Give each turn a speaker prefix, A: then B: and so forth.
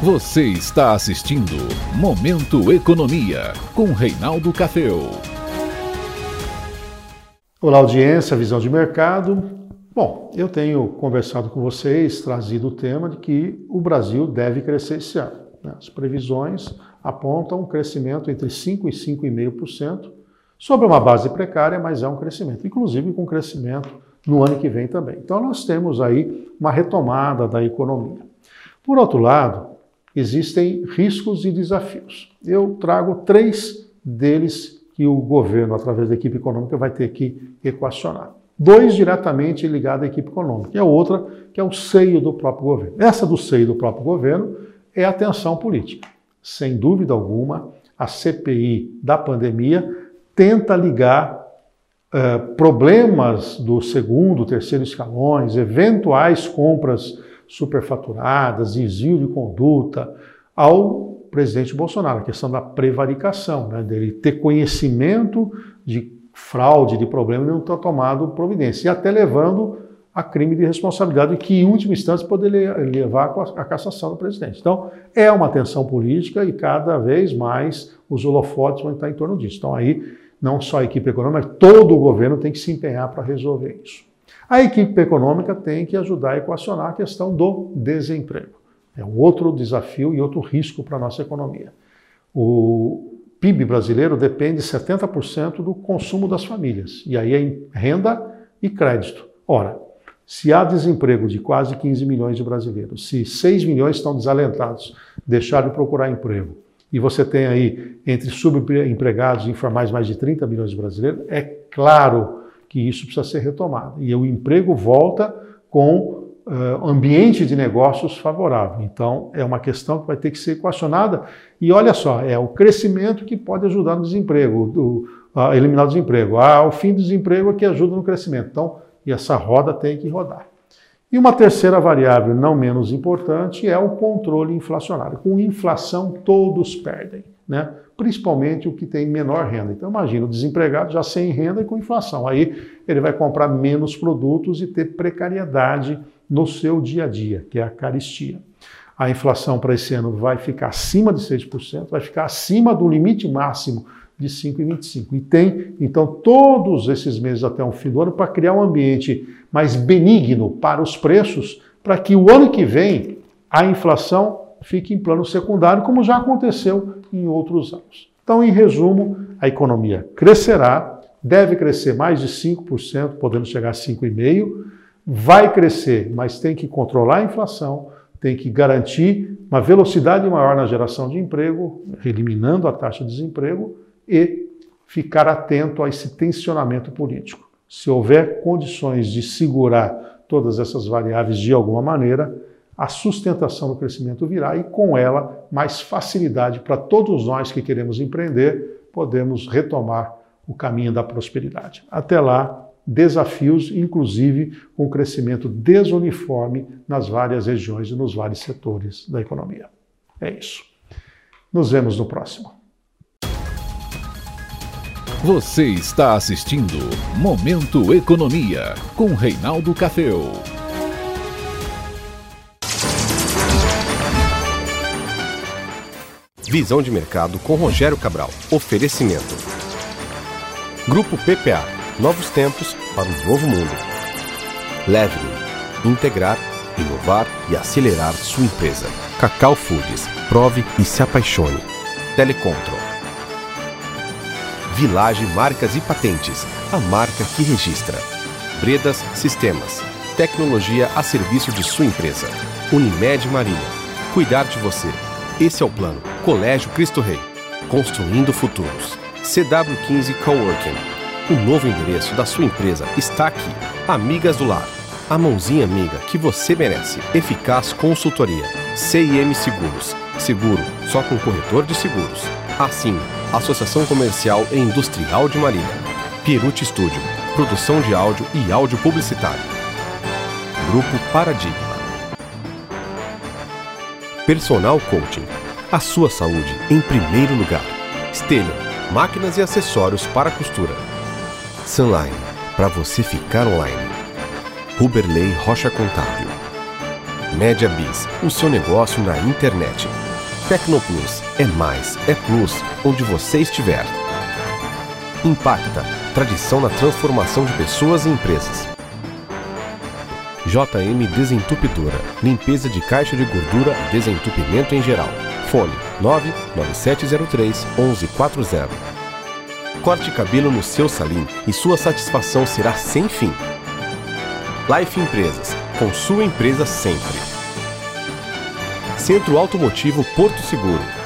A: Você está assistindo Momento Economia com Reinaldo Cafeu.
B: Olá, audiência, visão de mercado. Bom, eu tenho conversado com vocês, trazido o tema de que o Brasil deve crescer esse ano. Né? As previsões apontam um crescimento entre 5% e 5,5%, sobre uma base precária, mas é um crescimento, inclusive com crescimento no ano que vem também. Então, nós temos aí uma retomada da economia. Por outro lado, existem riscos e desafios. Eu trago três deles que o governo, através da equipe econômica, vai ter que equacionar. Dois diretamente ligados à equipe econômica, e a outra que é o seio do próprio governo. Essa do seio do próprio governo é a tensão política. Sem dúvida alguma, a CPI da pandemia tenta ligar uh, problemas do segundo, terceiro escalões, eventuais compras superfaturadas, desvio de conduta, ao presidente Bolsonaro, a questão da prevaricação, né, dele ter conhecimento de fraude, de problema e não ter tomado providência, e até levando a crime de responsabilidade, que em última instância poderia levar à cassação do presidente. Então, é uma tensão política e cada vez mais os holofotes vão estar em torno disso. Então, aí, não só a equipe econômica, todo o governo tem que se empenhar para resolver isso. A equipe econômica tem que ajudar a equacionar a questão do desemprego. É um outro desafio e outro risco para a nossa economia. O PIB brasileiro depende 70% do consumo das famílias, e aí é renda e crédito. Ora, se há desemprego de quase 15 milhões de brasileiros, se 6 milhões estão desalentados, deixaram de procurar emprego, e você tem aí entre subempregados e informais mais de 30 milhões de brasileiros, é claro que isso precisa ser retomado. E o emprego volta com uh, ambiente de negócios favorável. Então, é uma questão que vai ter que ser equacionada. E olha só, é o crescimento que pode ajudar no desemprego, do, a eliminar o desemprego. Ah, o fim do desemprego é que ajuda no crescimento. Então, e essa roda tem que rodar. E uma terceira variável, não menos importante, é o controle inflacionário. Com inflação, todos perdem, né? principalmente o que tem menor renda. Então, imagina o desempregado já sem renda e com inflação. Aí ele vai comprar menos produtos e ter precariedade no seu dia a dia, que é a caristia. A inflação para esse ano vai ficar acima de 6%, vai ficar acima do limite máximo de 5,25. E tem, então, todos esses meses até o fim do ano para criar um ambiente mais benigno para os preços, para que o ano que vem a inflação fique em plano secundário, como já aconteceu em outros anos. Então, em resumo, a economia crescerá, deve crescer mais de 5%, podendo chegar a 5,5%, vai crescer, mas tem que controlar a inflação, tem que garantir uma velocidade maior na geração de emprego, eliminando a taxa de desemprego e ficar atento a esse tensionamento político. Se houver condições de segurar todas essas variáveis de alguma maneira, a sustentação do crescimento virá e, com ela, mais facilidade para todos nós que queremos empreender, podemos retomar o caminho da prosperidade. Até lá, desafios, inclusive com crescimento desuniforme nas várias regiões e nos vários setores da economia. É isso. Nos vemos no próximo.
A: Você está assistindo Momento Economia com Reinaldo Cafeu.
C: Visão de mercado com Rogério Cabral. Oferecimento. Grupo PPA. Novos tempos para um novo mundo. Leve integrar, inovar e acelerar sua empresa. Cacau Foods. Prove e se apaixone. Telecontrol. Village Marcas e Patentes, a marca que registra. Bredas Sistemas, tecnologia a serviço de sua empresa. Unimed Marinha, cuidar de você. Esse é o plano. Colégio Cristo Rei, construindo futuros. CW15 Coworking. O novo endereço da sua empresa está aqui. Amigas do Lar. A mãozinha amiga que você merece. Eficaz consultoria. CIM Seguros. Seguro só com corretor de seguros. Assim, Associação Comercial e Industrial de Marília. Pieruti Studio, produção de áudio e áudio publicitário. Grupo Paradigma. Personal Coaching. A sua saúde em primeiro lugar. Stelio, máquinas e acessórios para costura. Sunline, para você ficar online. Huberley Rocha Contábil. Média Biz, o seu negócio na internet. Tecnoplus é mais, é plus, onde você estiver. Impacta, tradição na transformação de pessoas e empresas. JM Desentupidora, limpeza de caixa de gordura, desentupimento em geral. Fone 99703 1140. Corte cabelo no seu salim e sua satisfação será sem fim. Life Empresas, com sua empresa sempre. Centro Automotivo Porto Seguro